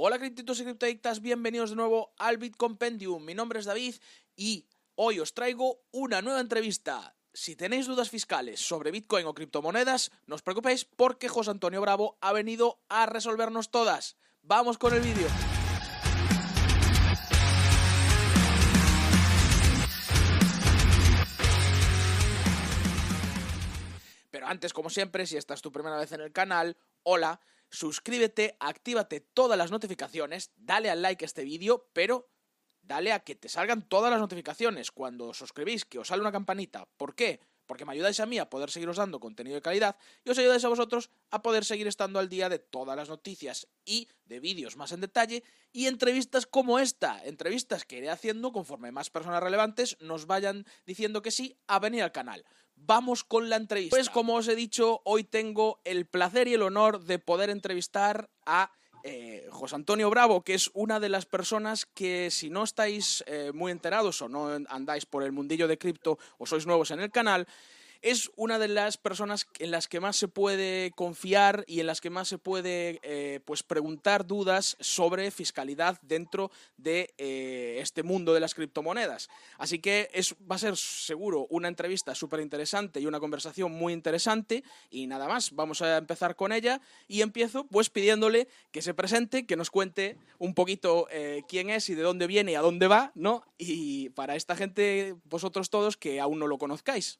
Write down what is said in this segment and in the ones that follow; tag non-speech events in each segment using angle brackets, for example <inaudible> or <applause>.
Hola criptitos y criptadictas, bienvenidos de nuevo al Bitcompendium. Mi nombre es David y hoy os traigo una nueva entrevista. Si tenéis dudas fiscales sobre Bitcoin o criptomonedas, no os preocupéis porque José Antonio Bravo ha venido a resolvernos todas. Vamos con el vídeo. Pero antes, como siempre, si esta es tu primera vez en el canal, hola, suscríbete, actívate todas las notificaciones, dale al like a este vídeo, pero dale a que te salgan todas las notificaciones cuando os suscribís, que os sale una campanita. ¿Por qué? Porque me ayudáis a mí a poder seguiros dando contenido de calidad y os ayudáis a vosotros a poder seguir estando al día de todas las noticias y de vídeos más en detalle y entrevistas como esta, entrevistas que iré haciendo conforme más personas relevantes nos vayan diciendo que sí a venir al canal vamos con la entrevista. Pues como os he dicho, hoy tengo el placer y el honor de poder entrevistar a eh, José Antonio Bravo, que es una de las personas que si no estáis eh, muy enterados o no andáis por el mundillo de cripto o sois nuevos en el canal, es una de las personas en las que más se puede confiar y en las que más se puede eh, pues preguntar dudas sobre fiscalidad dentro de eh, este mundo de las criptomonedas. Así que es, va a ser seguro una entrevista súper interesante y una conversación muy interesante. Y nada más, vamos a empezar con ella y empiezo pues pidiéndole que se presente, que nos cuente un poquito eh, quién es y de dónde viene y a dónde va, ¿no? Y para esta gente, vosotros todos que aún no lo conozcáis.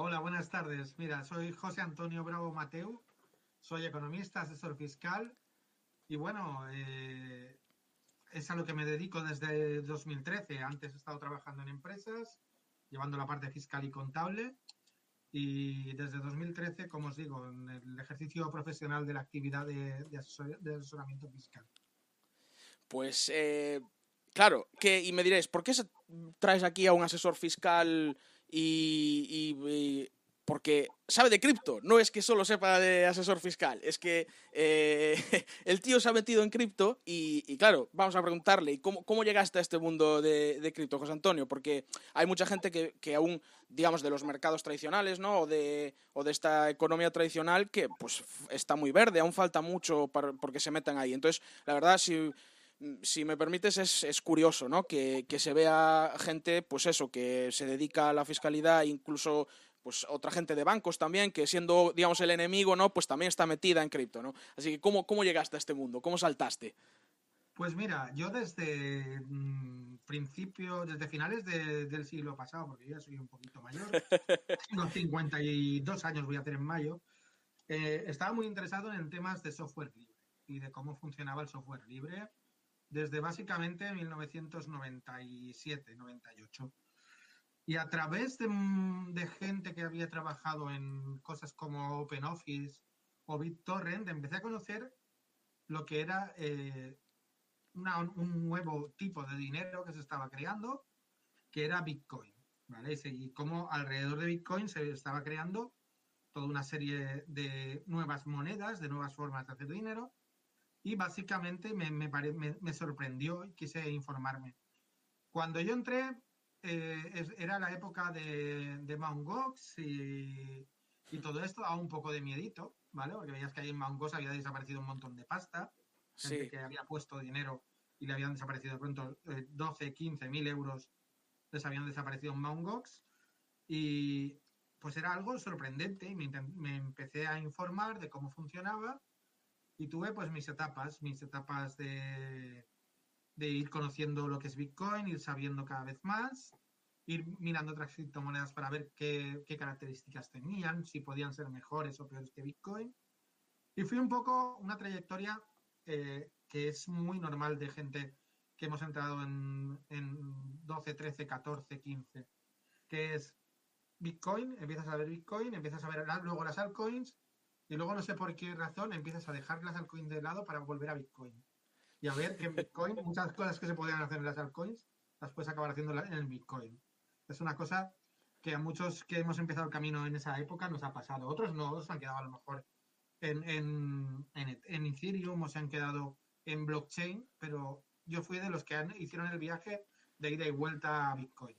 Hola, buenas tardes. Mira, soy José Antonio Bravo Mateu, soy economista, asesor fiscal y bueno, eh, es a lo que me dedico desde 2013. Antes he estado trabajando en empresas, llevando la parte fiscal y contable y desde 2013, como os digo, en el ejercicio profesional de la actividad de, asesoramiento fiscal. Pues eh, claro, que, y me diréis, ¿por qué traes aquí a un asesor fiscal? Y, porque sabe de cripto, no es que solo sepa de asesor fiscal, es que eh, <laughs> el tío se ha metido en cripto y, claro, vamos a preguntarle, ¿cómo, cómo llegaste a este mundo de, cripto, José Antonio? Porque hay mucha gente que, aún, digamos, de los mercados tradicionales, ¿no? O de, o de esta economía tradicional que pues está muy verde, aún falta mucho para, porque se metan ahí. Entonces, la verdad, si si me permites, es, es curioso, ¿no? Que, se vea gente, pues eso, que se dedica a la fiscalidad, incluso pues otra gente de bancos también, que siendo, digamos, el enemigo, ¿no? Pues también está metida en cripto, ¿no? Así que, ¿cómo, cómo llegaste a este mundo? ¿Cómo saltaste? Pues mira, yo desde mm, principio, desde finales del siglo pasado, porque yo ya soy un poquito mayor, <laughs> tengo 52 años voy a hacer en mayo, eh, estaba muy interesado en temas de software libre y de cómo funcionaba el software libre desde básicamente 1997, 98. Y a través de, gente que había trabajado en cosas como OpenOffice o BitTorrent, empecé a conocer lo que era eh, un nuevo tipo de dinero que se estaba creando, que era Bitcoin. ¿vale? Y cómo alrededor de Bitcoin se estaba creando toda una serie de nuevas monedas, de nuevas formas de hacer dinero, y básicamente me, me, me, sorprendió y quise informarme. Cuando yo entré, eh, era la época de, de Mt. Gox y, y, todo esto, a un poco de miedito, ¿vale? Porque veías que ahí en Mt. Gox había desaparecido un montón de pasta, gente que había puesto dinero y le habían desaparecido de pronto 12, 15 mil euros, les habían desaparecido en Mt. Gox y pues era algo sorprendente y me, me empecé a informar de cómo funcionaba y tuve pues mis etapas, mis etapas de, de ir conociendo lo que es Bitcoin, ir sabiendo cada vez más, ir mirando otras criptomonedas para ver qué, qué características tenían, si podían ser mejores o peores que Bitcoin. Y fui un poco una trayectoria eh, que es muy normal de gente que hemos entrado en, en 12, 13, 14, 15, que es Bitcoin, empiezas a ver Bitcoin, empiezas a ver luego las altcoins, y luego no sé por qué razón empiezas a dejar las altcoins de lado para volver a Bitcoin. Y a ver que en Bitcoin <laughs> muchas cosas que se podían hacer en las altcoins las puedes acabar haciendo en el Bitcoin. Es una cosa que a muchos que hemos empezado el camino en esa época nos ha pasado. Otros no, se han quedado a lo mejor en, en, en, Ethereum o se han quedado en blockchain, pero yo fui de los que hicieron el viaje de ida y vuelta a Bitcoin.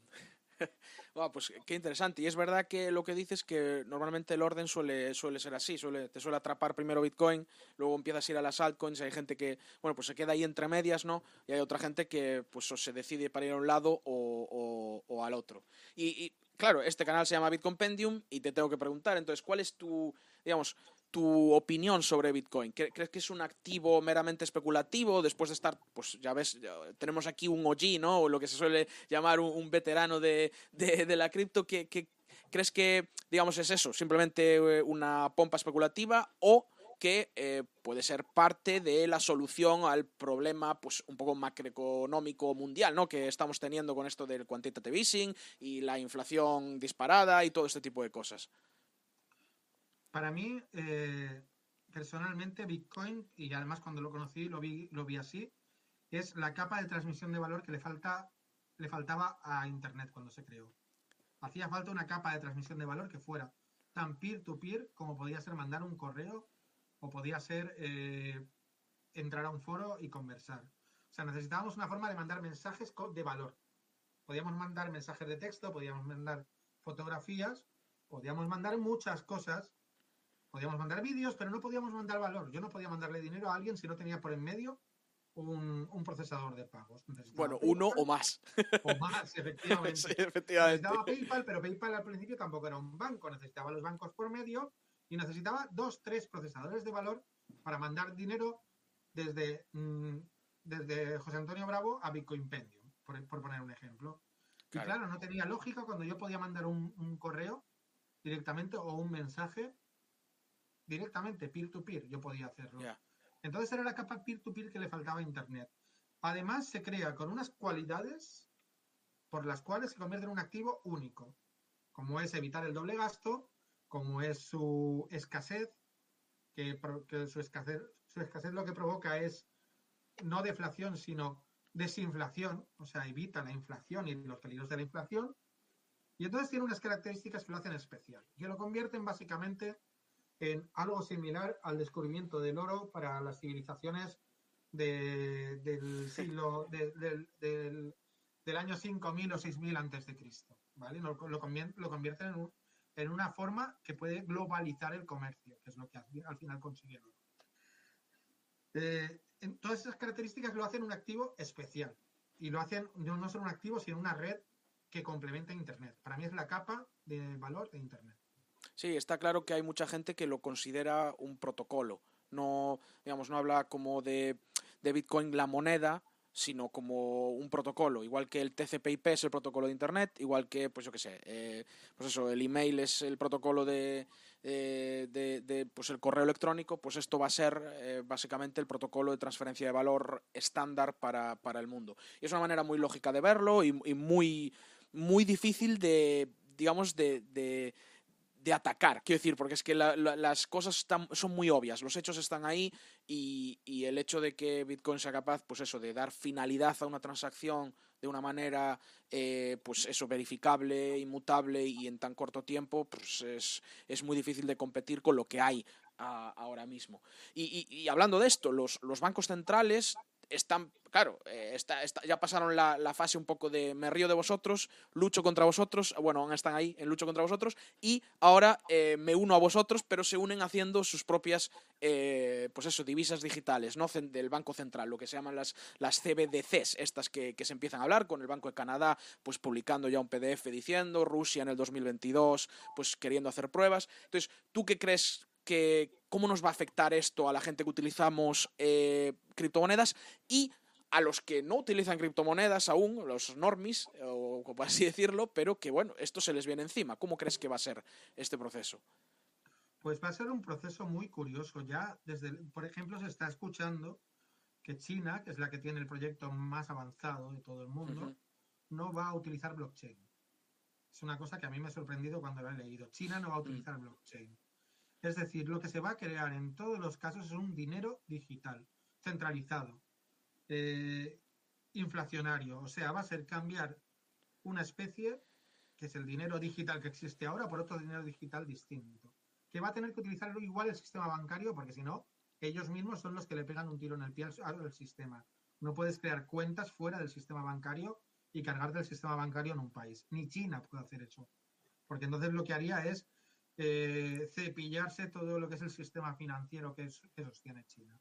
<laughs> pues qué interesante. Y es verdad que lo que dices que normalmente el orden suele, suele ser así, suele, te suele atrapar primero Bitcoin, luego empiezas a ir a las altcoins, hay gente que, bueno, pues se queda ahí entre medias, ¿no? Y hay otra gente que pues se decide para ir a un lado o, al otro. Y, claro, este canal se llama Bitcompendium y te tengo que preguntar, entonces, ¿cuál es tu, digamos, tu opinión sobre Bitcoin. ¿Crees que es un activo meramente especulativo después de estar, pues ya ves, tenemos aquí un OG, ¿no? O lo que se suele llamar un, veterano de, la cripto. ¿Qué, crees que, digamos, es eso? ¿Simplemente eh, una pompa especulativa o que eh, puede ser parte de la solución al problema pues un poco macroeconómico mundial, ¿no? Que estamos teniendo con esto del quantitative easing y la inflación disparada y todo este tipo de cosas. Para mí, eh, personalmente, Bitcoin, y además cuando lo conocí lo vi, lo vi así, es la capa de transmisión de valor que le, falta, le faltaba a Internet cuando se creó. Hacía falta una capa de transmisión de valor que fuera tan peer-to-peer como podía ser mandar un correo o podía ser eh, entrar a un foro y conversar. O sea, necesitábamos una forma de mandar mensajes de valor. Podíamos mandar mensajes de texto, podíamos mandar fotografías, podíamos mandar muchas cosas Podíamos mandar vídeos, pero no podíamos mandar valor. Yo no podía mandarle dinero a alguien si no tenía por en medio un, procesador de pagos. bueno, uno o más. <laughs> O más, efectivamente. sí, efectivamente. Necesitaba PayPal, pero PayPal al principio tampoco era un banco. Necesitaba los bancos por medio y necesitaba dos, tres procesadores de valor para mandar dinero desde, mm, desde José Antonio Bravo a Bitcoin Pendium, por, poner un ejemplo. Y claro, no tenía lógica cuando yo podía mandar un correo directamente o un mensaje directamente peer-to-peer, yo podía hacerlo. Entonces era la capa peer-to-peer que le faltaba a Internet. Además, se crea con unas cualidades por las cuales se convierte en un activo único, como es evitar el doble gasto, como es su escasez, que, su, escasez, su escasez lo que provoca es no deflación, sino desinflación, o sea, evita la inflación y los peligros de la inflación. Y entonces tiene unas características que lo hacen especial, que lo convierten básicamente en algo similar al descubrimiento del oro para las civilizaciones del siglo del, año 5000 o 6000 antes de Cristo, ¿vale? Lo, lo, convierten en, una forma que puede globalizar el comercio, que es lo que al final consiguieron. Eh, todas esas características lo hacen un activo especial y lo hacen no solo un activo, sino una red que complementa Internet. Para mí es la capa de valor de Internet. Sí, está claro que hay mucha gente que lo considera un protocolo. No, digamos, no habla como de, de Bitcoin la moneda, sino como un protocolo, igual que el TCP/IP es el protocolo de Internet, igual que, pues yo qué sé, eh, pues eso, el email es el protocolo de, eh, de, pues el correo electrónico, pues esto va a ser eh, básicamente el protocolo de transferencia de valor estándar para, para, el mundo. Y es una manera muy lógica de verlo y, muy, muy difícil de, digamos, de, de de atacar, quiero decir, porque es que las cosas son muy obvias, los hechos están ahí y, el hecho de que Bitcoin sea capaz, pues eso, de dar finalidad a una transacción de una manera, eh, pues eso, verificable, inmutable y en tan corto tiempo, pues es, es muy difícil de competir con lo que hay ahora mismo. Y, hablando de esto, los, los bancos centrales están, claro, eh, ya pasaron la, fase un poco de me río de vosotros, lucho contra vosotros, bueno, aún están ahí en lucho contra vosotros, y ahora eh, me uno a vosotros, pero se unen haciendo sus propias, eh, pues eso, divisas digitales, ¿no? Del Banco Central, lo que se llaman las, las CBDCs, estas que, que se empiezan a hablar, con el Banco de Canadá, pues publicando ya un PDF diciendo, Rusia en el 2022, pues queriendo hacer pruebas. Entonces, ¿tú qué crees cómo nos va a afectar esto a la gente que utilizamos eh, criptomonedas y a los que no utilizan criptomonedas aún, los normis, o como así <laughs> decirlo, pero que bueno, esto se les viene encima. ¿Cómo crees que va a ser este proceso? Pues va a ser un proceso muy curioso. Ya desde, por ejemplo, se está escuchando que China, que es la que tiene el proyecto más avanzado de todo el mundo, no va a utilizar blockchain. Es una cosa que a mí me ha sorprendido cuando lo he leído. China no va a mm. utilizar blockchain. Es decir, lo que se va a crear en todos los casos es un dinero digital, centralizado, eh, inflacionario. O sea, va a ser cambiar una especie, que es el dinero digital que existe ahora, por otro dinero digital distinto. Que va a tener que utilizarlo igual el sistema bancario, porque si no, ellos mismos son los que le pegan un tiro en el pie al, al sistema. No puedes crear cuentas fuera del sistema bancario y cargarte el sistema bancario en un país. Ni China puede hacer eso. Porque entonces lo que haría es eh, cepillarse todo lo que es el sistema financiero que, sostiene China.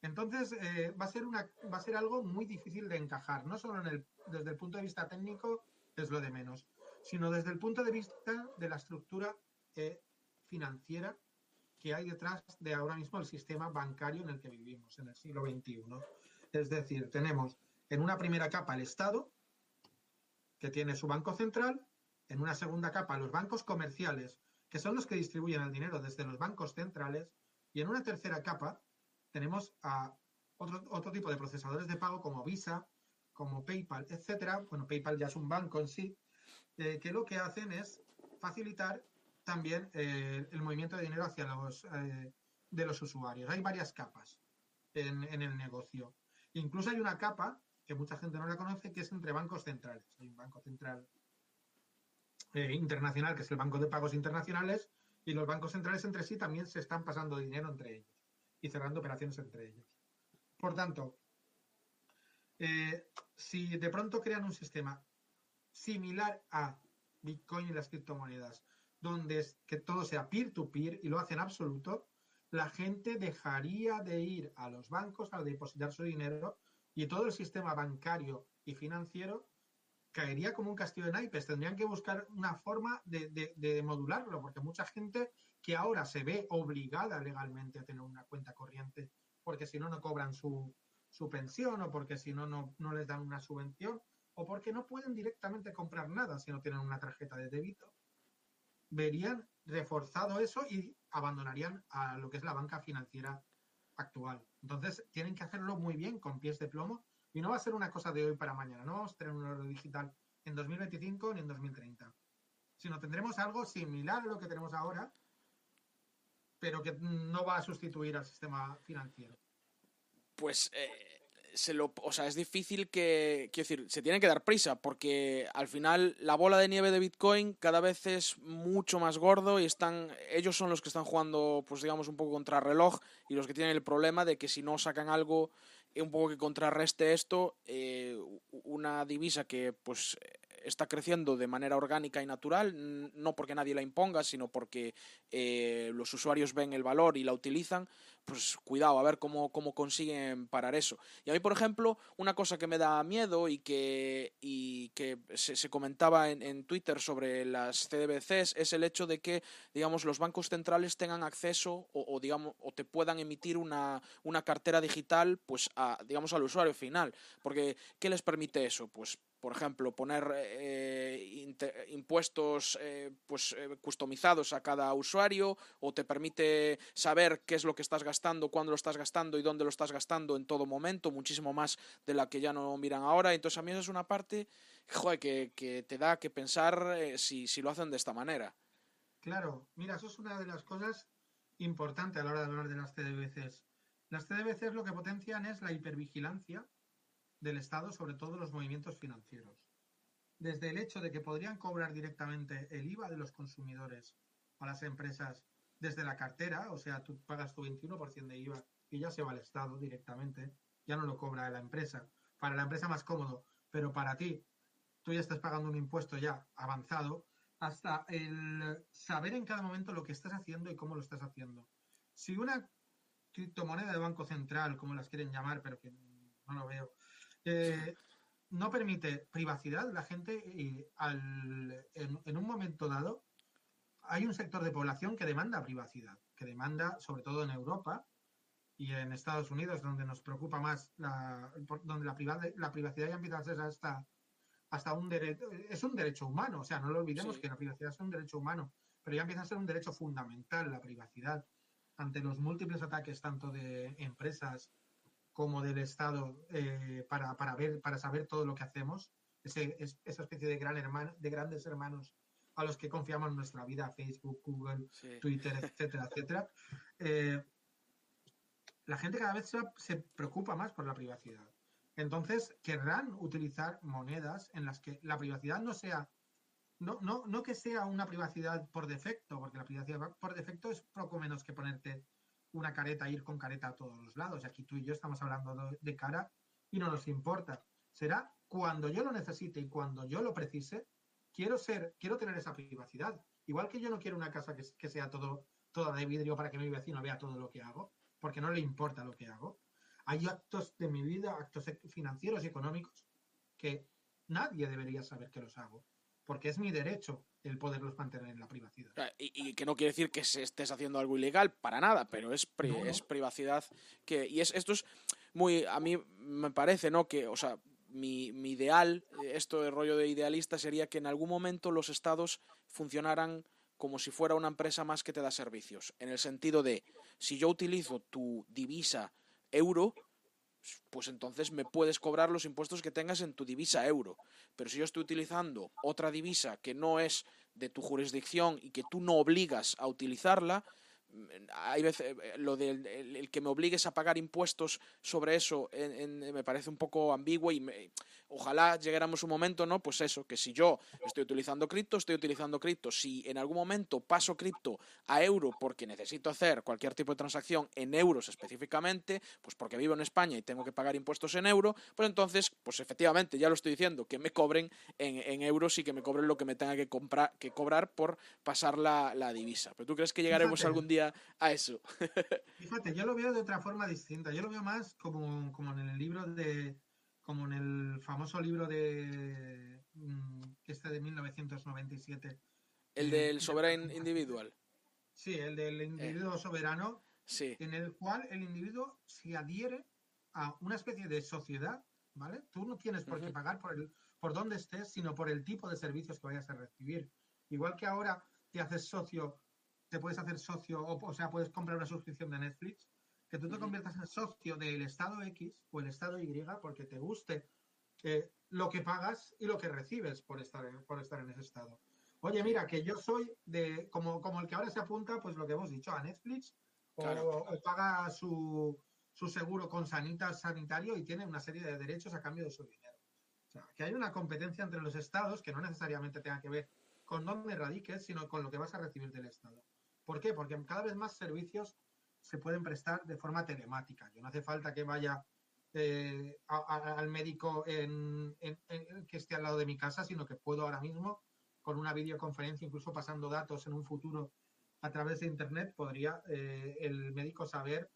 Entonces eh, va, a ser una, va a ser algo muy difícil de encajar, no solo en el, desde el punto de vista técnico, es lo de menos, sino desde el punto de vista de la estructura eh, financiera que hay detrás de ahora mismo el sistema bancario en el que vivimos, en el siglo XXI. Es decir, tenemos en una primera capa el Estado, que tiene su banco central, en una segunda capa los bancos comerciales, que son los que distribuyen el dinero desde los bancos centrales, y en una tercera capa tenemos a otro, otro tipo de procesadores de pago como Visa, como PayPal, etcétera. Bueno, PayPal ya es un banco en sí, eh, que lo que hacen es facilitar también eh, el movimiento de dinero hacia los eh, de los usuarios. Hay varias capas en, en, el negocio. Incluso hay una capa que mucha gente no la conoce, que es entre bancos centrales. Hay un banco central eh, internacional, que es el Banco de Pagos Internacionales, y los bancos centrales entre sí también se están pasando dinero entre ellos y cerrando operaciones entre ellos. Por tanto, si de pronto crean un sistema similar a Bitcoin y las criptomonedas, donde es que todo sea peer-to-peer y lo hacen absoluto, la gente dejaría de ir a los bancos a depositar su dinero y todo el sistema bancario y financiero caería como un castillo de naipes. Tendrían que buscar una forma de, modularlo, porque mucha gente que ahora se ve obligada legalmente a tener una cuenta corriente, porque si no, no cobran su, su pensión o porque si no, no les dan una subvención o porque no pueden directamente comprar nada si no tienen una tarjeta de débito verían reforzado eso y abandonarían a lo que es la banca financiera actual. Entonces, tienen que hacerlo muy bien, con pies de plomo, y no va a ser una cosa de hoy para mañana. No vamos a tener un oro digital en 2025 ni en 2030, sino tendremos algo similar a lo que tenemos ahora, pero que no va a sustituir al sistema financiero. Pues eh, se lo, o sea, es difícil que, quiero decir, se tiene que dar prisa porque al final la bola de nieve de Bitcoin cada vez es mucho más gordo y están, ellos son los que están jugando, pues digamos, un poco contra reloj y los que tienen el problema de que si no sacan algo un poco que contrarreste esto, eh, una divisa que pues está creciendo de manera orgánica y natural, no porque nadie la imponga, sino porque eh, los usuarios ven el valor y la utilizan, pues cuidado, a ver cómo, cómo consiguen parar eso. Y a mí, por ejemplo, una cosa que me da miedo y que, y que se, comentaba en, Twitter sobre las CDBCs es el hecho de que, digamos, los bancos centrales tengan acceso o, digamos, o te puedan emitir una, una cartera digital, pues, a, digamos, al usuario final. Porque, ¿qué les permite eso? Pues por ejemplo, poner eh, impuestos eh, pues, eh, customizados a cada usuario o te permite saber qué es lo que estás gastando, cuándo lo estás gastando y dónde lo estás gastando en todo momento, muchísimo más de la que ya no miran ahora. Entonces a mí esa es una parte que, te da que pensar si, si lo hacen de esta manera. Claro, mira, eso es una de las cosas importantes a la hora de hablar de las CDBCs. Las CDBCs lo que potencian es la hipervigilancia del Estado sobre todos los movimientos financieros. Desde el hecho de que podrían cobrar directamente el IVA de los consumidores a las empresas desde la cartera, o sea, tú pagas tu 21% de IVA y ya se va al Estado directamente, ya no lo cobra la empresa. Para la empresa más cómodo, pero para ti, tú ya estás pagando un impuesto ya avanzado, hasta el saber en cada momento lo que estás haciendo y cómo lo estás haciendo. Si una criptomoneda de Banco Central, como las quieren llamar, pero que no lo veo, eh, no permite privacidad, la gente y al, en, un momento dado hay un sector de población que demanda privacidad, que demanda, sobre todo en Europa y en Estados Unidos, donde nos preocupa más, la, donde la, la privacidad ya empieza a ser hasta, hasta un derecho, es un derecho humano, o sea, no lo olvidemos que la privacidad es un derecho humano, pero ya empieza a ser un derecho fundamental la privacidad. Ante los múltiples ataques tanto de empresas como del Estado eh, para, para, ver, para saber todo lo que hacemos, ese, esa especie de, gran hermano, de grandes hermanos a los que confiamos en nuestra vida, Facebook, Google, Twitter, etcétera, etcétera. <laughs> Eh, la gente cada vez se, preocupa más por la privacidad. Entonces, querrán utilizar monedas en las que la privacidad no sea, no, no, no que sea una privacidad por defecto, porque la privacidad por defecto es poco menos que ponerte una careta, ir con careta a todos los lados. Y aquí tú y yo estamos hablando de cara y no nos importa. Será cuando yo lo necesite y cuando yo lo precise, quiero ser, quiero tener esa privacidad. Igual que yo no quiero una casa que, que sea todo, toda de vidrio para que mi vecino vea todo lo que hago, porque no le importa lo que hago. Hay actos de mi vida, actos e, financieros y económicos, que nadie debería saber que los hago, porque es mi derecho el poderlos mantener en la privacidad. Y, que no quiere decir que se estés haciendo algo ilegal, para nada, pero es, es privacidad que... Y es, esto es muy... A mí me parece, ¿no? Que, o sea, mi, mi ideal, esto de rollo de idealista, sería que en algún momento los estados funcionaran como si fuera una empresa más que te da servicios, en el sentido de, si yo utilizo tu divisa euro, pues entonces me puedes cobrar los impuestos que tengas en tu divisa euro. Pero si yo estoy utilizando otra divisa que no es de tu jurisdicción y que tú no obligas a utilizarla, hay veces eh, lo del el, que me obligues a pagar impuestos sobre eso me parece un poco ambiguo y ojalá llegáramos un momento, ¿no? Pues eso, que si yo estoy utilizando cripto, estoy utilizando cripto. Si en algún momento paso cripto a euro porque necesito hacer cualquier tipo de transacción en euros específicamente, pues porque vivo en España y tengo que pagar impuestos en euro, pues entonces, pues efectivamente, ya lo estoy diciendo, que me cobren en, euros y que me cobren lo que me tenga que, comprar, que cobrar por pasar la, la divisa. ¿Pero tú crees que llegaremos algún día a eso. <laughs> Fíjate, yo lo veo de otra forma distinta. Yo lo veo más como, como en el libro de. como en el famoso libro de. Mm, este de 1997. El del soberano individual. Sí, el del eh. individuo soberano. Sí. En el cual el individuo se adhiere a una especie de sociedad, ¿vale? Tú no tienes por qué pagar por el por dónde estés, sino por el tipo de servicios que vayas a recibir. Igual que ahora te haces socio te puedes hacer socio, o, sea, puedes comprar una suscripción de Netflix, que tú te conviertas en socio del Estado X o el Estado Y porque te guste eh, lo que pagas y lo que recibes por estar, por estar en ese Estado. Oye, mira, que yo soy de, como, como el que ahora se apunta, pues lo que hemos dicho, a Netflix, o, paga su, su seguro con Sanitas sanitario y tiene una serie de derechos a cambio de su dinero. O sea, que hay una competencia entre los estados que no necesariamente tenga que ver con dónde radiques, sino con lo que vas a recibir del Estado. ¿Por qué? Porque cada vez más servicios se pueden prestar de forma telemática. Yo no hace falta que vaya eh, al médico que esté al lado de mi casa, sino que puedo ahora mismo, con una videoconferencia, incluso pasando datos en un futuro a través de Internet, podría eh, el médico saber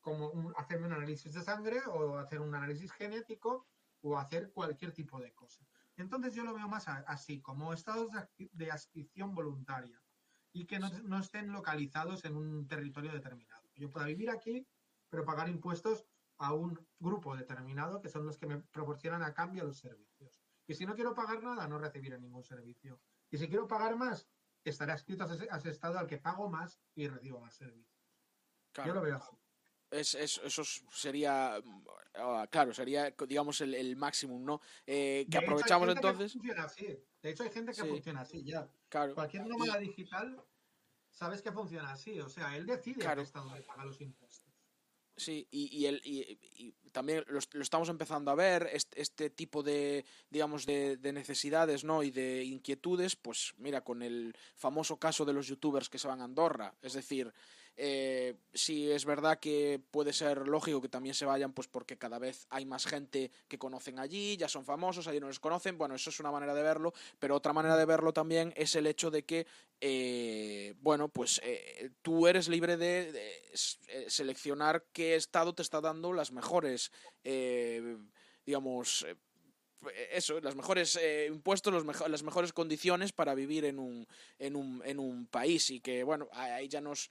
cómo hacerme un análisis de sangre o hacer un análisis genético o hacer cualquier tipo de cosa. Entonces yo lo veo más así, como estados de adscripción voluntaria y que no, estén localizados en un territorio determinado. Yo pueda vivir aquí, pero pagar impuestos a un grupo determinado que son los que me proporcionan a cambio los servicios. Y si no quiero pagar nada, no recibiré ningún servicio. Y si quiero pagar más, estaré adscrito a ese, estado al que pago más y recibo más servicios. Yo lo veo así. Es, eso sería, ah, claro, sería, digamos, el, el máximo, ¿no? Eh, que aprovechamos entonces. De hecho, hay gente que funciona así ya. Cualquier nómada digital, sabes que funciona así. O sea, él decide claro. el Estado paga los impuestos. Sí, y, el, y, también lo, estamos empezando a ver, este, este tipo de, digamos, de, de, necesidades ¿no? y de inquietudes, pues mira, con el famoso caso de los youtubers que se van a Andorra. Es decir, eh, sí es verdad que puede ser lógico que también se vayan, pues porque cada vez hay más gente que conocen allí, ya son famosos, allí no les conocen. Bueno, eso es una manera de verlo, pero otra manera de verlo también es el hecho de que, eh, bueno, pues eh, tú eres libre de, eh, seleccionar qué estado te está dando las mejores, digamos, eh, eso, las mejores eh, impuestos, los las mejores condiciones para vivir en un, en un, en un país. Y que, bueno, ahí ya nos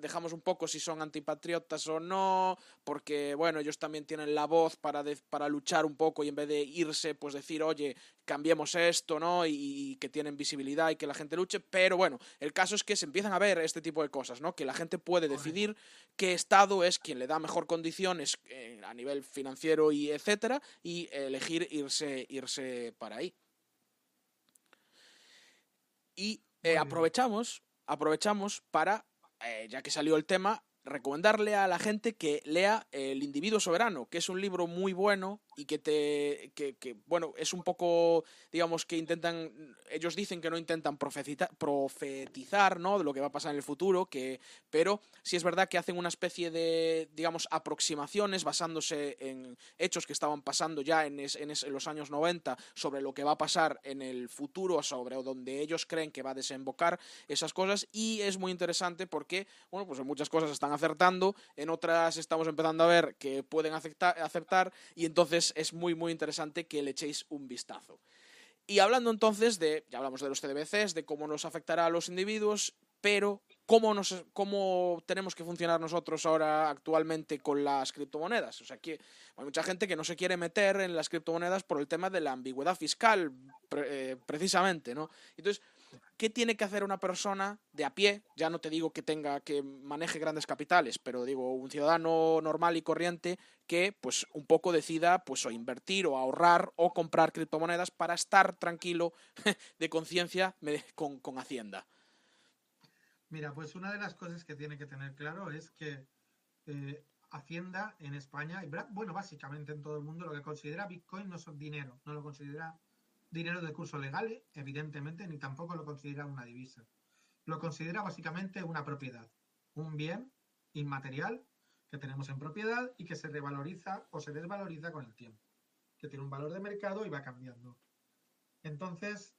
dejamos un poco si son antipatriotas o no, porque, bueno, ellos también tienen la voz para, para luchar un poco y en vez de irse, pues decir, oye, cambiemos esto, ¿no? Y, que tienen visibilidad y que la gente luche, pero bueno, el caso es que se empiezan a ver este tipo de cosas, ¿no? Que la gente puede decidir qué Estado es quien le da mejor condiciones eh, a nivel financiero y etcétera, y elegir irse, irse para ahí. Y eh, aprovechamos, aprovechamos para, eh, ya que salió el tema, recomendarle a la gente que lea El individuo soberano, que es un libro muy bueno y que te que, bueno es un poco digamos que intentan ellos dicen que no intentan profetizar no de lo que va a pasar en el futuro que pero sí es verdad que hacen una especie de digamos aproximaciones basándose en hechos que estaban pasando ya en, en, en los años 90 sobre lo que va a pasar en el futuro sobre donde ellos creen que va a desembocar esas cosas. Y es muy interesante porque bueno pues en muchas cosas están acertando en otras estamos empezando a ver que pueden aceptar, aceptar y entonces es muy, muy interesante que le echéis un vistazo. Y hablando entonces de, ya hablamos de los CDBCs, de cómo nos afectará a los individuos, pero cómo, nos, cómo tenemos que funcionar nosotros ahora actualmente con las criptomonedas. O sea, que hay mucha gente que no se quiere meter en las criptomonedas por el tema de la ambigüedad fiscal, eh, precisamente, ¿no? Entonces, ¿Qué tiene que hacer una persona de a pie? Ya no te digo que tenga que maneje grandes capitales, pero digo un ciudadano normal y corriente que pues un poco decida pues o invertir o ahorrar o comprar criptomonedas para estar tranquilo <laughs> de conciencia con, Hacienda. Mira, pues una de las cosas que tiene que tener claro es que eh, Hacienda en España, bueno, básicamente en todo el mundo, lo que considera Bitcoin no son dinero, no lo considera dinero de curso legal, evidentemente, ni tampoco lo considera una divisa. Lo considera básicamente una propiedad, un bien inmaterial que tenemos en propiedad y que se revaloriza o se desvaloriza con el tiempo, que tiene un valor de mercado y va cambiando. Entonces,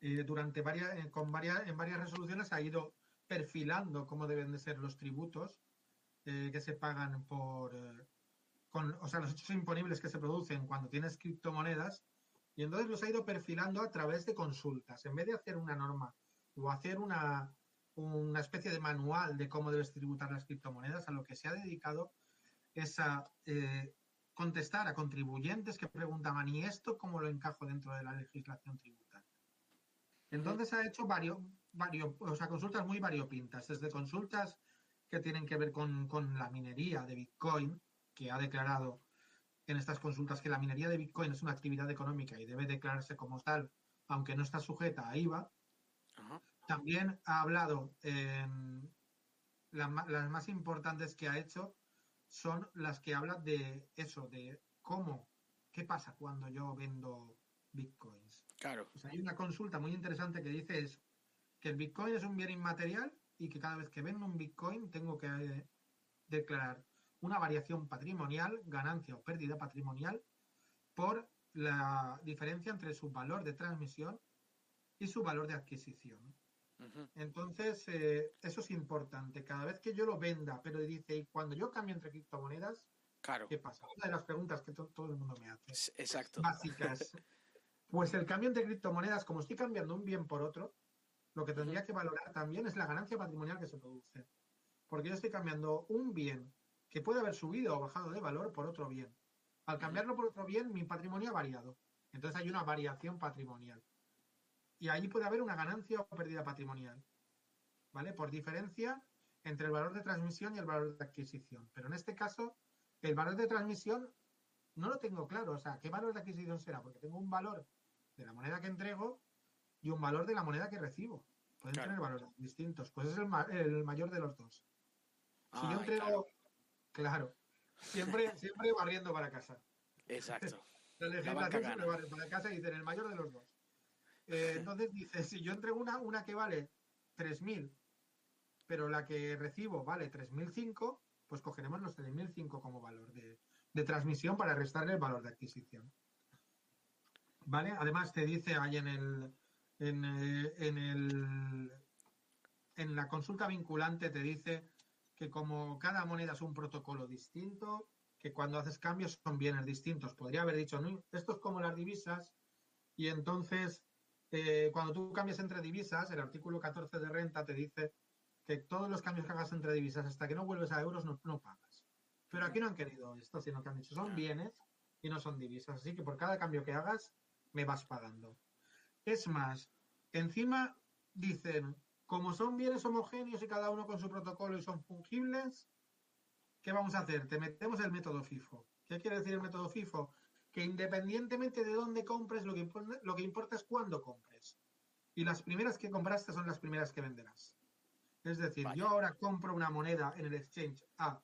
eh, durante varias, eh, con varias, en varias resoluciones ha ido perfilando cómo deben de ser los tributos eh, que se pagan por, con, o sea, los hechos imponibles que se producen cuando tienes criptomonedas y entonces los ha ido perfilando a través de consultas. En vez de hacer una norma o hacer una, una especie de manual de cómo debes tributar las criptomonedas, a lo que se ha dedicado es a eh, contestar a contribuyentes que preguntaban, ¿y esto cómo lo encajo dentro de la legislación tributaria? Entonces ha hecho varios, varios, o sea, consultas muy variopintas, desde consultas que tienen que ver con, con la minería de Bitcoin, que ha declarado en estas consultas que la minería de Bitcoin es una actividad económica y debe declararse como tal, aunque no está sujeta a IVA. También ha hablado, las más importantes que ha hecho son las que hablan de eso, de cómo, qué pasa cuando yo vendo Bitcoins. Claro. hay una consulta muy interesante que dice es que el Bitcoin es un bien inmaterial y que cada vez que vendo un Bitcoin tengo que eh, declarar una variación patrimonial, ganancia o pérdida patrimonial, por la diferencia entre su valor de transmisión y su valor de adquisición. Entonces, eh, eso es importante. Cada vez que yo lo venda, pero dice, y cuando yo cambio entre criptomonedas, ¿qué pasa? Una de las preguntas que todo el mundo me hace. Exacto. Básicas. <laughs> pues el cambio entre criptomonedas, como estoy cambiando un bien por otro, lo que tendría que valorar también es la ganancia patrimonial que se produce. Porque yo estoy cambiando un bien que puede haber subido o bajado de valor por otro bien. Al cambiarlo por otro bien, mi patrimonio ha variado. Entonces hay una variación patrimonial. Y ahí puede haber una ganancia o pérdida patrimonial. ¿Vale? Por diferencia entre el valor de transmisión y el valor de adquisición. Pero en este caso, el valor de transmisión no lo tengo claro. O sea, ¿qué valor de adquisición será? Porque tengo un valor de la moneda que entrego y un valor de la moneda que recibo. Pueden tener valores distintos. Pues es el, mayor de los dos. Si yo entrego Claro. Siempre, <laughs> siempre barriendo para casa. Exacto. <laughs> La legislación siempre barre para casa y dicen el mayor de los dos. Eh, <laughs> entonces dice, si yo entrego una, una que vale 3.000, pero la que recibo vale 3.005, pues cogeremos los 3.005 como valor de, de, transmisión para restarle el valor de adquisición. ¿Vale? Además te dice ahí en el, en, eh, en el en la consulta vinculante te dice que como cada moneda es un protocolo distinto, que cuando haces cambios son bienes distintos. Podría haber dicho, no, esto es como las divisas, y entonces eh, cuando tú cambias entre divisas, el artículo 14 de renta te dice que todos los cambios que hagas entre divisas hasta que no vuelves a euros no, no pagas. Pero aquí no han querido esto, sino que han dicho son bienes y no son divisas. Así que por cada cambio que hagas me vas pagando. Es más, encima dicen como son bienes homogéneos y cada uno con su protocolo y son fungibles, ¿qué vamos a hacer? Te metemos el método FIFO. ¿Qué quiere decir el método FIFO? Que independientemente de dónde compres, lo que, importa, lo que importa es cuándo compres. Y las primeras que compraste son las primeras que venderás. Es decir, yo ahora compro una moneda en el exchange A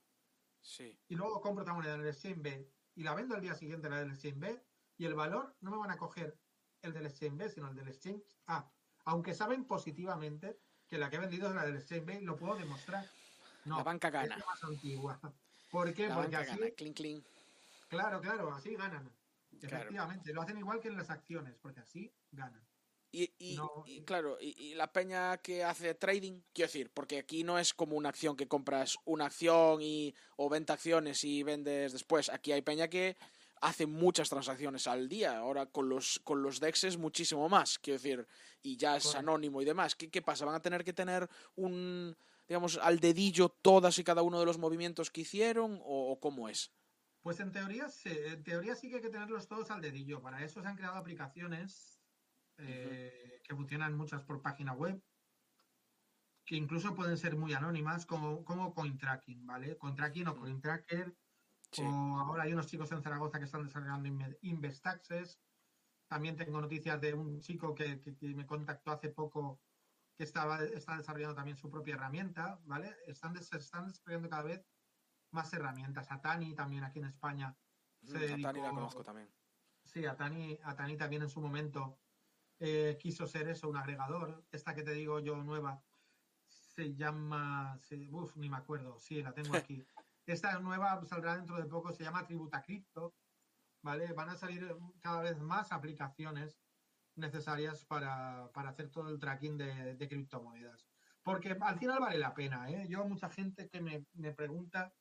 sí. y luego compro otra moneda en el exchange B. y la vendo al día siguiente la del Exchange B y el valor no me van a coger el del Exchange B, sino el del Exchange A. Aunque saben positivamente que la que he vendido es la del Exchange B, lo puedo demostrar. No, la banca gana. Es más antigua. ¿Por qué? La Porque banca así, gana. Clean, clean. claro, claro, así ganan. Claro. Efectivamente, lo hacen igual que en las acciones, porque así ganan. Y, y- No, y y- claro, y, y la peña que hace trading, quiero decir, porque aquí no es como una acción que compras una acción y o venta acciones y vendes después. Aquí hay peña que hace muchas transacciones al día. Ahora con los con los dexes muchísimo más, quiero decir, y ya es Correcto. anónimo y demás. ¿Qué, qué pasa? ¿Van a tener que tener un digamos al dedillo todas y cada uno de los movimientos que hicieron o, o cómo es? Pues en teoría, sí, en teoría sí que hay que tenerlos todos al dedillo. Para eso se han creado aplicaciones eh, que funcionan muchas por página web, que incluso pueden ser muy anónimas, como, como CoinTracking, ¿vale? CoinTracking o Mm. CoinTracker, Sí. o ahora hay unos chicos en Zaragoza que están desarrollando Inve- Investaxes. También tengo noticias de un chico que, que- que me contactó hace poco que estaba, está desarrollando también su propia herramienta, ¿vale? Están, des- están desarrollando cada vez más herramientas. Atani también aquí en España se Mm, a Tani la dedicó- conozco también. Sí, Atani, Atani también en su momento eh, quiso ser eso, un agregador. Esta que te digo yo nueva se llama, se- uf, ni me acuerdo, sí, la tengo <laughs> aquí. Esta nueva saldrá dentro de poco, se llama Tributa Cripto, ¿vale? Van a salir cada vez más aplicaciones necesarias para, para hacer todo el tracking de, de criptomonedas. Porque al final vale la pena, ¿eh? Yo mucha gente que me, me pregunta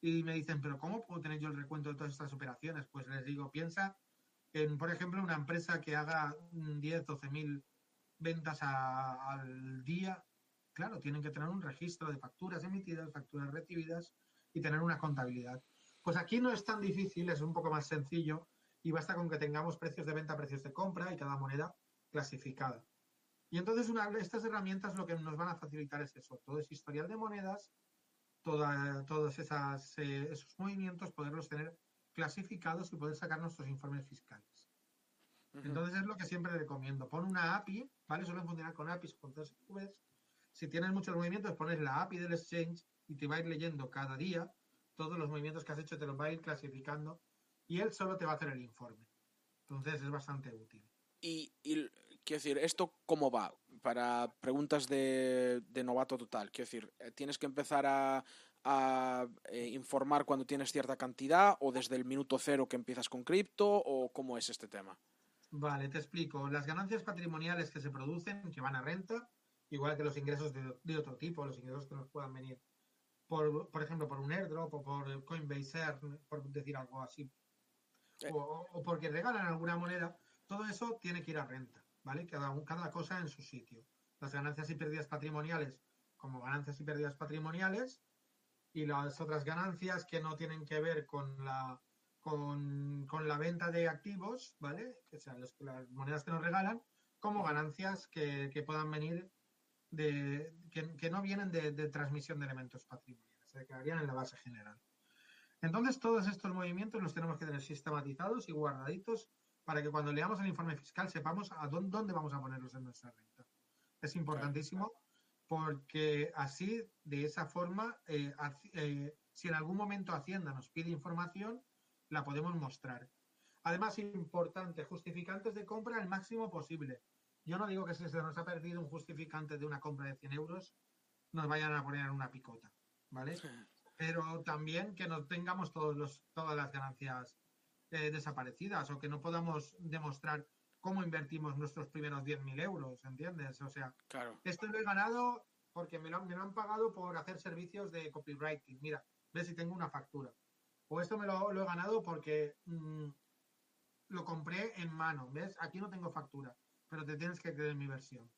y me dicen, pero ¿cómo puedo tener yo el recuento de todas estas operaciones? Pues les digo, piensa en, por ejemplo, una empresa que haga mm, 10, 12 mil ventas al día. Claro, tienen que tener un registro de facturas emitidas, facturas recibidas y tener una contabilidad. Pues aquí no es tan difícil, es un poco más sencillo y basta con que tengamos precios de venta, precios de compra y cada moneda clasificada. Y entonces una, estas herramientas lo que nos van a facilitar es eso, todo ese historial de monedas, toda, todos esas, eh, esos movimientos, poderlos tener clasificados y poder sacar nuestros informes fiscales. Entonces es lo que siempre recomiendo. Pon una API, ¿vale? Suelen funcionar con APIs, con CSVs. Si tienes muchos movimientos, pones la API del exchange y te va a ir leyendo cada día todos los movimientos que has hecho, te los va a ir clasificando y él solo te va a hacer el informe. Entonces es bastante útil. Y, y, quiero decir, ¿esto cómo va? Para preguntas de, de novato total. Quiero decir, eh, ¿tienes que empezar a, a, eh, informar cuando tienes cierta cantidad o desde el minuto cero que empiezas con cripto o cómo es este tema? Vale, te explico. Las ganancias patrimoniales que se producen, que van a renta, igual que los ingresos de, de otro tipo, los ingresos que nos puedan venir, por, por ejemplo, por un airdrop o por Coinbase Earn, por decir algo así, o, o porque regalan alguna moneda, todo eso tiene que ir a renta, ¿vale? Cada, cada cosa en su sitio. Las ganancias y pérdidas patrimoniales como ganancias y pérdidas patrimoniales y las otras ganancias que no tienen que ver con la con, con la venta de activos, ¿vale? Que sean los- las monedas que nos regalan, como ganancias que, que puedan venir de que, que no vienen de, de transmisión de elementos patrimoniales, se quedarían en la base general. Entonces, todos estos movimientos los tenemos que tener sistematizados y guardaditos para que cuando leamos el informe fiscal sepamos a dónde, dónde vamos a ponerlos en nuestra renta. Es importantísimo porque así, de esa forma, eh, eh, si en algún momento Hacienda nos pide información, la podemos mostrar. Además, importante, justificantes de compra el máximo posible. Yo no digo que si se nos ha perdido un justificante de una compra de 100 euros, nos vayan a poner una picota, ¿vale? Pero también que no tengamos todos los, todas las ganancias eh, desaparecidas o que no podamos demostrar cómo invertimos nuestros primeros 10.000 euros, ¿entiendes? O sea, Claro. esto lo he ganado porque me lo, han- me lo han pagado por hacer servicios de copywriting. Mira, ve si tengo una factura. O esto me lo, lo he ganado porque mm, lo compré en mano. ¿Ves? Aquí no tengo factura, pero te tienes que creer mi versión.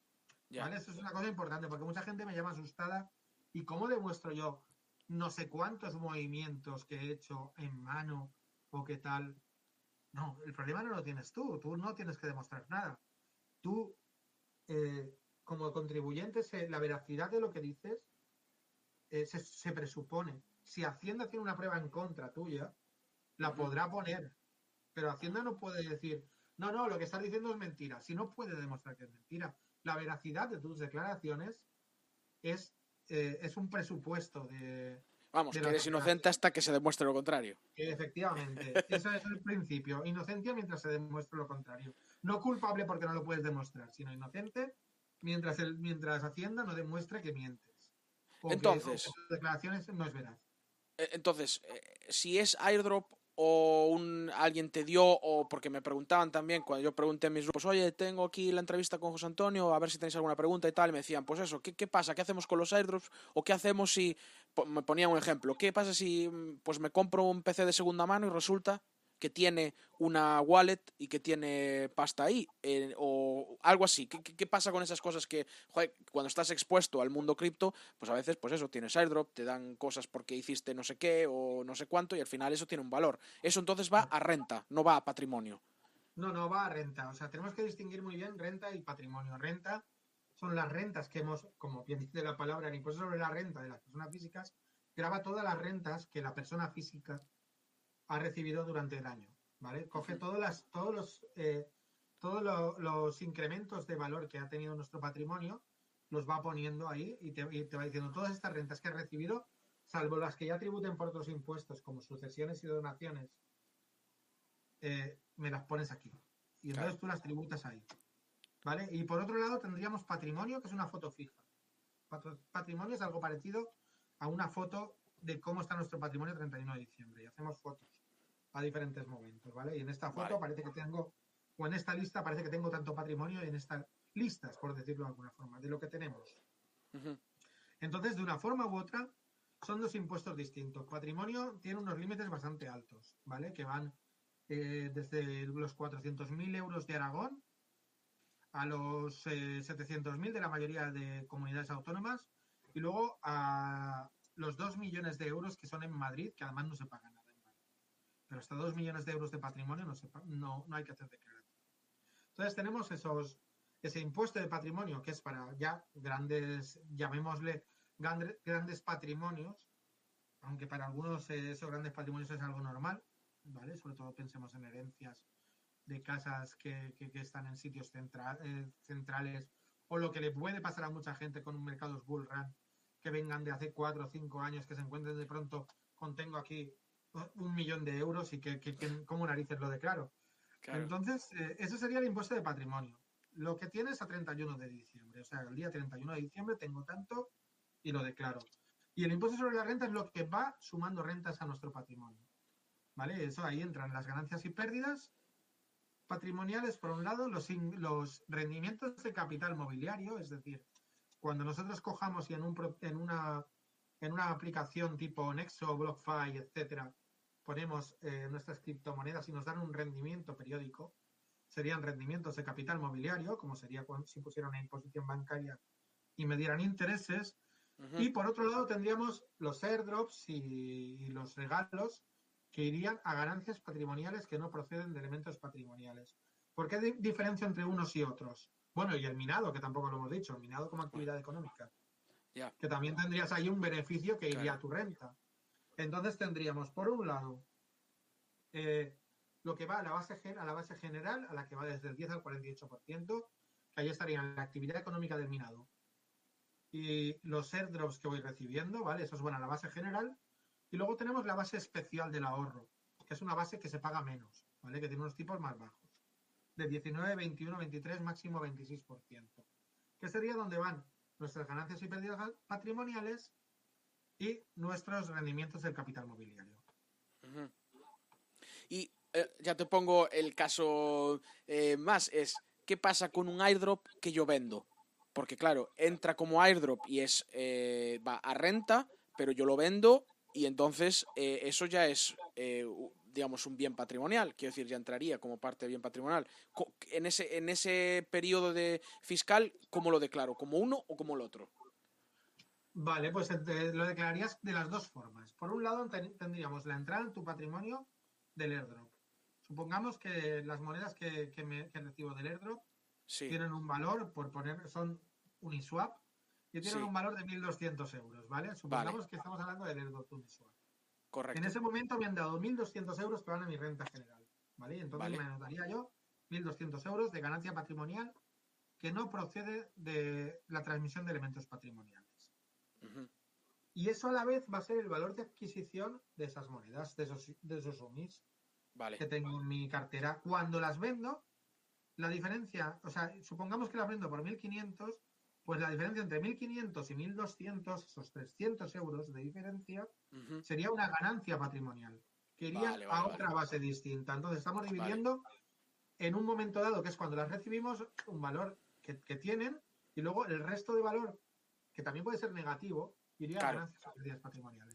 ¿Vale? Eso es una cosa importante porque mucha gente me llama asustada. ¿Y cómo demuestro yo no sé cuántos movimientos que he hecho en mano o qué tal? No, el problema no lo tienes tú. Tú no tienes que demostrar nada. Tú, eh, como contribuyente, se- la veracidad de lo que dices eh, se, se presupone. Si Hacienda tiene una prueba en contra tuya, la podrá poner. Pero Hacienda no puede decir, no, no, lo que estás diciendo es mentira. Si no puede demostrar que es mentira. La veracidad de tus declaraciones es, eh, es un presupuesto de, Vamos, de que eres inocente hasta que se demuestre lo contrario. Efectivamente, ese es el principio. Inocencia mientras se demuestre lo contrario. No culpable porque no lo puedes demostrar, sino inocente mientras, el, mientras Hacienda no demuestre que mientes. O que- Entonces- o que tus declaraciones no es veraz. Eh, Entonces, eh, si es airdrop o un, alguien te dio, o porque me preguntaban también, cuando yo pregunté en mis grupos, oye, tengo aquí la entrevista con José Antonio, a ver si tenéis alguna pregunta y tal, y me decían, pues eso, ¿qué, qué pasa? ¿Qué hacemos con los airdrops? ¿O qué hacemos si, me ponía un ejemplo, ¿qué pasa si mm, pues me compro un PC de segunda mano y resulta que tiene una wallet y que tiene pasta ahí, eh, o algo así. ¿Qué, qué- pasa con esas cosas que, joder, cuando estás expuesto al mundo cripto, pues a veces, pues eso, tienes airdrop, te dan cosas porque hiciste no sé qué o no sé cuánto y al final eso tiene un valor. Eso entonces va a renta, no va a patrimonio. No, no va a renta. O sea, tenemos que distinguir muy bien renta y patrimonio. Renta son las rentas que hemos, como bien dice la palabra, el impuesto sobre la renta de las personas físicas, graba todas las rentas que la persona física ha recibido durante el año. ¿Vale? Coge todas las, todos los eh, todos lo- los incrementos de valor que ha tenido nuestro patrimonio, los va poniendo ahí y te, y te va diciendo todas estas rentas que has recibido, salvo las que ya tributen por otros impuestos, como sucesiones y donaciones, eh, me las pones aquí. Y entonces Claro. tú las tributas ahí. ¿Vale? Y por otro lado tendríamos patrimonio, que es una foto fija. Patrimonio es algo parecido a una foto de cómo está nuestro patrimonio el 31 de diciembre. Y hacemos fotos a diferentes momentos, ¿vale? Y en esta foto Vale. parece que tengo, o en esta lista parece que tengo tanto patrimonio y en estas listas, por decirlo de alguna forma, de lo que tenemos. Entonces, de una forma u otra, son dos impuestos distintos. Patrimonio tiene unos límites bastante altos, ¿vale? Que van eh, desde los 400.000 euros de Aragón a los eh, 700.000 de la mayoría de comunidades autónomas y luego a los 2 millones de euros que son en Madrid, que además no se paga nada en Madrid. Pero hasta 2 millones de euros de patrimonio no, se no, no hay que hacer declaración. Entonces tenemos esos, ese impuesto de patrimonio que es para ya grandes, llamémosle grande- grandes patrimonios, aunque para algunos eh, esos grandes patrimonios es algo normal, ¿vale? Sobre todo pensemos en herencias de casas que, que- que están en sitios eh, centrales o lo que le puede pasar a mucha gente con un mercado bull run que vengan de hace cuatro o cinco años que se encuentren de pronto con tengo aquí un millón de euros y que, que, que como narices lo declaro. Claro. Entonces, eh, eso sería el impuesto de patrimonio. Lo que tienes a 31 de diciembre. O sea, el día 31 de diciembre tengo tanto y lo declaro. Y el impuesto sobre la renta es lo que va sumando rentas a nuestro patrimonio. ¿Vale? Eso ahí entran las ganancias y pérdidas patrimoniales, por un lado, los, in- los rendimientos de capital mobiliario, es decir, cuando nosotros cojamos y en, un, en, una, en una aplicación tipo Nexo, BlockFi, etcétera, ponemos eh, nuestras criptomonedas y nos dan un rendimiento periódico, serían rendimientos de capital mobiliario, como sería cuando, si pusieran una imposición bancaria y me dieran intereses. Y por otro lado tendríamos los airdrops y, y los regalos que irían a ganancias patrimoniales que no proceden de elementos patrimoniales. ¿Por qué di- diferencia entre unos y otros? Bueno, y el minado, que tampoco lo hemos dicho, el minado como actividad económica. Ya. Que también tendrías ahí un beneficio que iría Claro. a tu renta. Entonces tendríamos, por un lado, eh, lo que va a la, base, a la base general, a la que va desde el 10 al 48%, que ahí estaría la actividad económica del minado. Y los airdrops que voy recibiendo, ¿vale? Esos van a la base general. Y luego tenemos la base especial del ahorro, que es una base que se paga menos, ¿vale? Que tiene unos tipos más bajos. De 19, 21, 23, máximo 26%. Que sería donde van nuestras ganancias y pérdidas patrimoniales y nuestros rendimientos del capital mobiliario. Y eh, ya te pongo el caso eh, más, es ¿qué pasa con un airdrop que yo vendo? Porque claro, entra como airdrop y es eh, va a renta, pero yo lo vendo y entonces eso ya es, digamos, un bien patrimonial. Quiero decir, ya entraría como parte de bien patrimonial. En ese, en ese periodo de fiscal, ¿cómo lo declaro? ¿Como uno o como el otro? Vale, pues eh, lo declararías de las dos formas. Por un lado, ten- tendríamos la entrada en tu patrimonio del airdrop. Supongamos que las monedas que, que me- que recibo del airdrop Sí, tienen un valor, por poner, son Uniswap, y tienen Sí. un valor de 1.200 euros, ¿vale? Supongamos que estamos hablando del airdrop Uniswap. correcto. En ese momento me han dado 1.200 euros que van a mi renta general, ¿vale? Y entonces Vale. me anotaría yo 1.200 euros de ganancia patrimonial que no procede de la transmisión de elementos patrimoniales. Y eso a la vez va a ser el valor de adquisición de esas monedas, de esos, de esos UMIs Vale. que tengo en mi cartera. Cuando las vendo, la diferencia, o sea, supongamos que las vendo por 1.500, pues la diferencia entre 1.500 y 1.200, esos 300 euros de diferencia, sería una ganancia patrimonial, que iría Vale, vale, a otra base distinta. Entonces estamos dividiendo en un momento dado, que es cuando las recibimos, un valor que, que tienen, y luego el resto de valor, que también puede ser negativo, iría Claro. a ganancias o pérdidas patrimoniales.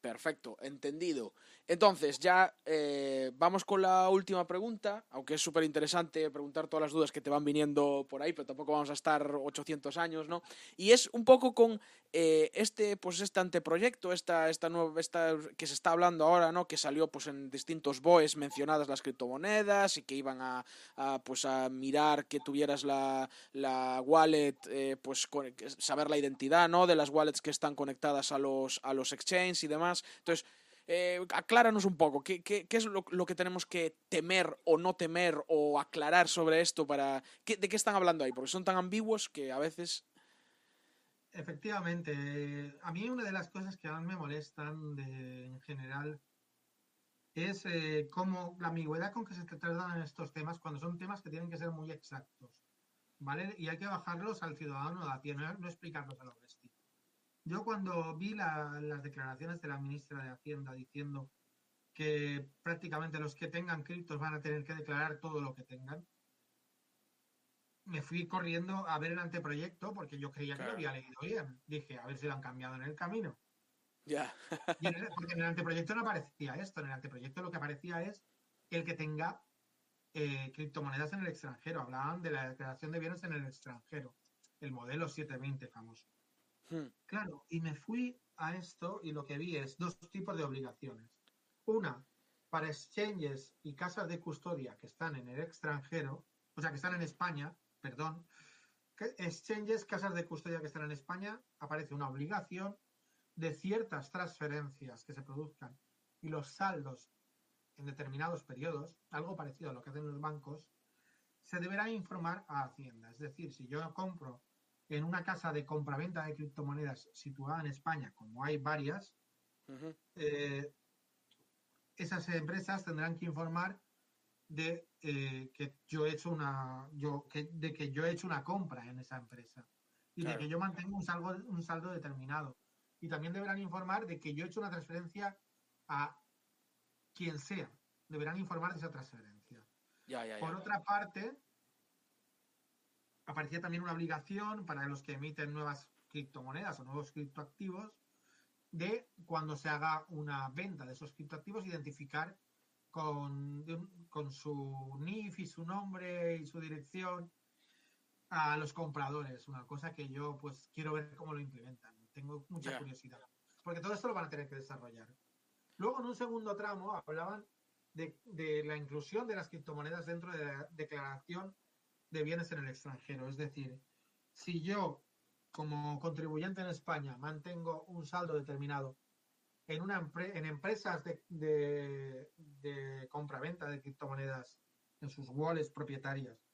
Perfecto, entendido. Entonces, ya eh, vamos con la última pregunta, aunque es súper interesante preguntar todas las dudas que te van viniendo por ahí, pero tampoco vamos a estar 800 años, ¿no? Y es un poco con eh, este, pues este anteproyecto, esta, esta nueva, esta que se está hablando ahora, ¿no? Que salió pues en distintos BOEs mencionadas las criptomonedas y que iban a, pues a mirar que tuvieras la, la wallet, eh, pues con- saber la identidad, ¿no? De las wallets que están conectadas a los, a los exchanges y demás. Entonces, eh, acláranos un poco, ¿qué, es lo, que tenemos que temer o no temer o aclarar sobre esto para... ¿qué- ¿De qué están hablando ahí? Porque son tan ambiguos que a veces... Efectivamente, eh, a mí una de las cosas que más me molestan en general es eh, cómo la ambigüedad con que se tratan estos temas cuando son temas que tienen que ser muy exactos, ¿vale? Y hay que bajarlos al ciudadano a pie, no, no explicarlos a lo bestia. Yo cuando vi la- las declaraciones de la ministra de Hacienda diciendo que prácticamente los que tengan criptos van a tener que declarar todo lo que tengan, me fui corriendo a ver el anteproyecto porque yo creía que lo había leído bien. Dije, a ver si lo han cambiado en el camino. Ya. Porque en el anteproyecto no aparecía esto. En el anteproyecto lo que aparecía es el que tenga eh, criptomonedas en el extranjero. Hablaban de la declaración de bienes en el extranjero. El modelo 720 famoso. Claro, y me fui a esto y lo que vi es dos tipos de obligaciones. Una, para exchanges y casas de custodia que están en el extranjero, o sea, que están en España, perdón, exchanges, casas de custodia que están en España, aparece una obligación de ciertas transferencias que se produzcan y los saldos en determinados periodos, algo parecido a lo que hacen los bancos, se deberá informar a Hacienda. Es decir, si yo compro en una casa de compraventa de criptomonedas situada en España, como hay varias, ujú. eh, esas empresas tendrán que informar de eh, que yo he hecho una yo que, de que yo he hecho una compra en esa empresa y Claro. de que yo mantengo un saldo un saldo determinado y también deberán informar de que yo he hecho una transferencia a quien sea deberán informar de esa transferencia Ya, ya, por ya. otra parte, aparecía también una obligación para los que emiten nuevas criptomonedas o nuevos criptoactivos de cuando se haga una venta de esos criptoactivos identificar con, con su NIF y su nombre y su dirección a los compradores, una cosa que yo pues quiero ver cómo lo implementan. Tengo mucha curiosidad, porque todo esto lo van a tener que desarrollar. Luego en un segundo tramo hablaban de, de la inclusión de las criptomonedas dentro de la declaración de bienes en el extranjero. Es decir, si yo, como contribuyente en España, mantengo un saldo determinado en, una empre- en empresas de, de, de compra-venta de criptomonedas en sus wallets propietarias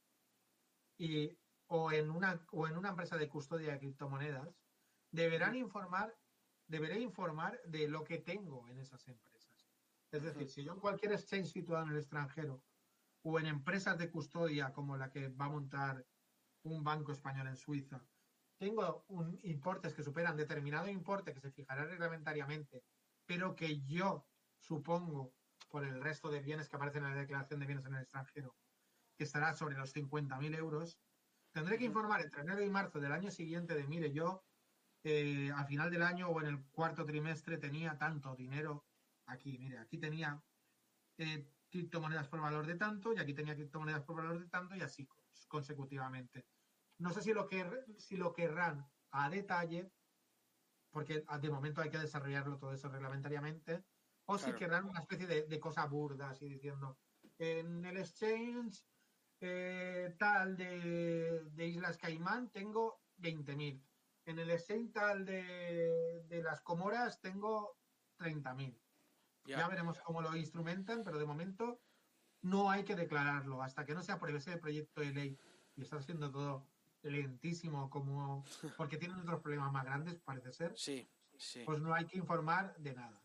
y, o, en una, o en una empresa de custodia de criptomonedas, deberán informar, deberé informar de lo que tengo en esas empresas. Es decir, si yo en cualquier exchange situado en el extranjero o en empresas de custodia como la que va a montar un banco español en Suiza, tengo un, importes que superan determinado importe que se fijará reglamentariamente, pero que yo supongo por el resto de bienes que aparecen en la declaración de bienes en el extranjero, que estará sobre los 50.000 euros, tendré que informar entre enero y marzo del año siguiente de, mire, yo eh, al final del año o en el cuarto trimestre tenía tanto dinero aquí, mire, aquí tenía eh, criptomonedas por valor de tanto y aquí tenía criptomonedas por valor de tanto y así cons- consecutivamente. No sé si lo, que, si lo querrán a detalle, porque de momento hay que desarrollarlo todo eso reglamentariamente, o si querrán una especie de, de cosa burda, así diciendo, en el exchange eh, tal de, de Islas Caimán tengo 20.000. En el exchange tal de, de las Comoras tengo 30.000. Ya. Ya veremos cómo lo instrumentan, pero de momento no hay que declararlo hasta que no se apruebe ese proyecto de ley y está siendo todo lentísimo como porque tienen otros problemas más grandes parece ser Sí. pues no hay que informar de nada.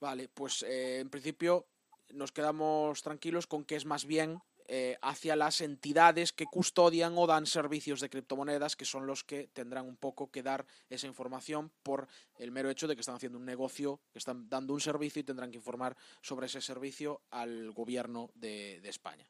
Vale, pues eh, en principio nos quedamos tranquilos con que es más bien eh, hacia las entidades que custodian o dan servicios de criptomonedas, que son los que tendrán un poco que dar esa información por el mero hecho de que están haciendo un negocio, que están dando un servicio y tendrán que informar sobre ese servicio al gobierno de España.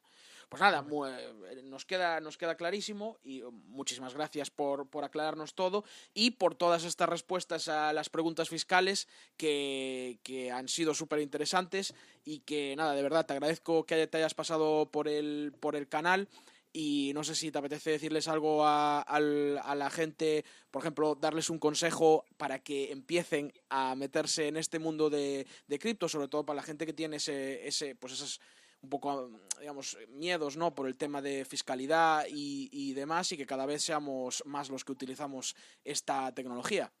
Pues nada, eh, nos, queda, nos queda clarísimo y um, muchísimas gracias por, aclararnos todo y por todas estas respuestas a las preguntas fiscales que, han sido súper interesantes y que nada, de verdad te agradezco que te hayas pasado por el, por el canal y no sé si te apetece decirles algo a, la gente, por ejemplo, darles un consejo para que empiecen a meterse en este mundo de, de cripto, sobre todo para la gente que tiene ese, ese pues esas un poco, digamos, miedos, ¿no? Por el tema de fiscalidad y, demás y que cada vez seamos más los que utilizamos esta tecnología.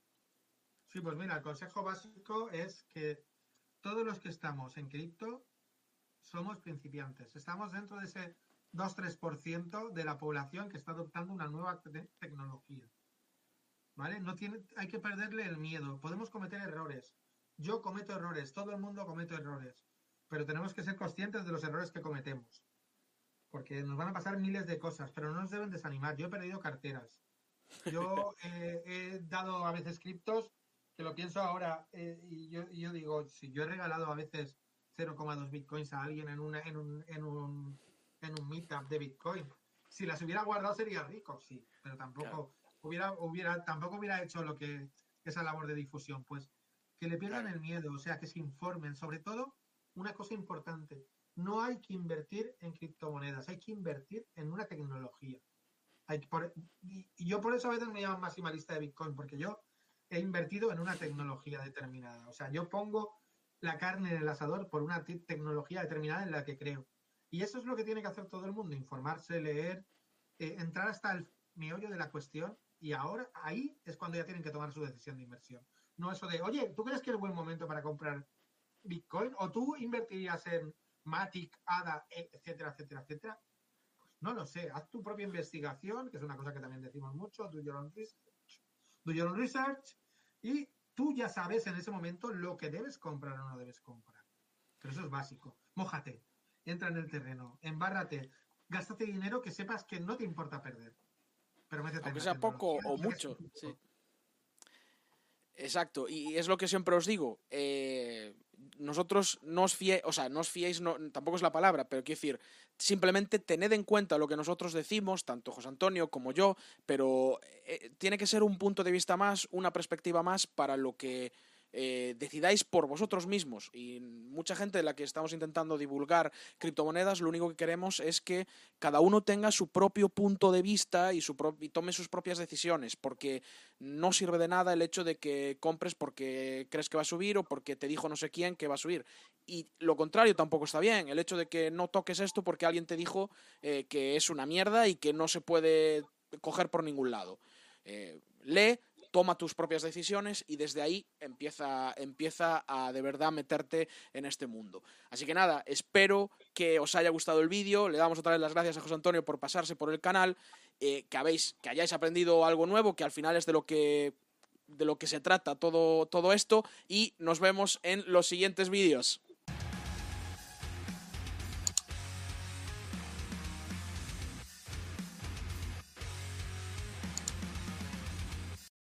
Sí, pues mira, el consejo básico es que todos los que estamos en cripto somos principiantes. Estamos dentro de ese 2-3% de la población que está adoptando una nueva tecnología. ¿Vale? No tiene, hay que perderle el miedo. Podemos cometer errores. Yo cometo errores, todo el mundo comete errores pero tenemos que ser conscientes de los errores que cometemos. Porque nos van a pasar miles de cosas, pero no nos deben desanimar. Yo he perdido carteras. Yo <laughs> he dado a veces criptos, que lo pienso ahora, eh, y, yo, digo, si yo he regalado a veces 0,2 bitcoins a alguien en, una, en, un, en, un, en un meetup de bitcoin, si las hubiera guardado sería rico, sí, pero tampoco hubiera, hubiera, tampoco hubiera hecho lo que esa labor de difusión. Pues que le pierdan el miedo, o sea, que se informen, sobre todo una cosa importante, no hay que invertir en criptomonedas, hay que invertir en una tecnología. y, yo por eso a veces me llaman maximalista de Bitcoin, porque yo he invertido en una tecnología determinada. O sea, yo pongo la carne en el asador por una tecnología determinada en la que creo. Y eso es lo que tiene que hacer todo el mundo, informarse, leer, eh, entrar hasta el meollo de la cuestión y ahora ahí es cuando ya tienen que tomar su decisión de inversión. No eso de, oye, ¿tú crees que es buen momento para comprar Bitcoin? ¿O tú invertirías en Matic, ADA, etcétera, etcétera, etcétera? Pues no lo sé. Haz tu propia investigación, que es una cosa que también decimos mucho, do your own research, your own research y tú ya sabes en ese momento lo que debes comprar o no debes comprar. Pero eso es básico. Mójate, entra en el terreno, embárrate, gástate dinero que sepas que no te importa perder. Pero métete Aunque sea poco o mucho. Sí. Exacto, y es lo que siempre os digo. Eh, nosotros no os fiéis, o sea, no os fiéis, no, tampoco es la palabra, pero quiero decir, simplemente tened en cuenta lo que nosotros decimos, tanto José Antonio como yo, pero eh, tiene que ser un punto de vista más, una perspectiva más para lo que eh, decidáis por vosotros mismos. Y mucha gente de la que estamos intentando divulgar criptomonedas, lo único que queremos es que cada uno tenga su propio punto de vista y, su y tome sus propias decisiones, porque no sirve de nada el hecho de que compres porque crees que va a subir o porque te dijo no sé quién que va a subir. Y lo contrario tampoco está bien, el hecho de que no toques esto porque alguien te dijo eh, que es una mierda y que no se puede coger por ningún lado. Eh, lee, toma tus propias decisiones y desde ahí empieza, empieza a de verdad meterte en este mundo. Así que nada, espero que os haya gustado el vídeo. Le damos otra vez las gracias a José Antonio por pasarse por el canal, eh, que, habéis, que hayáis aprendido algo nuevo, que al final es de lo que de lo que se trata todo, todo esto y nos vemos en los siguientes vídeos.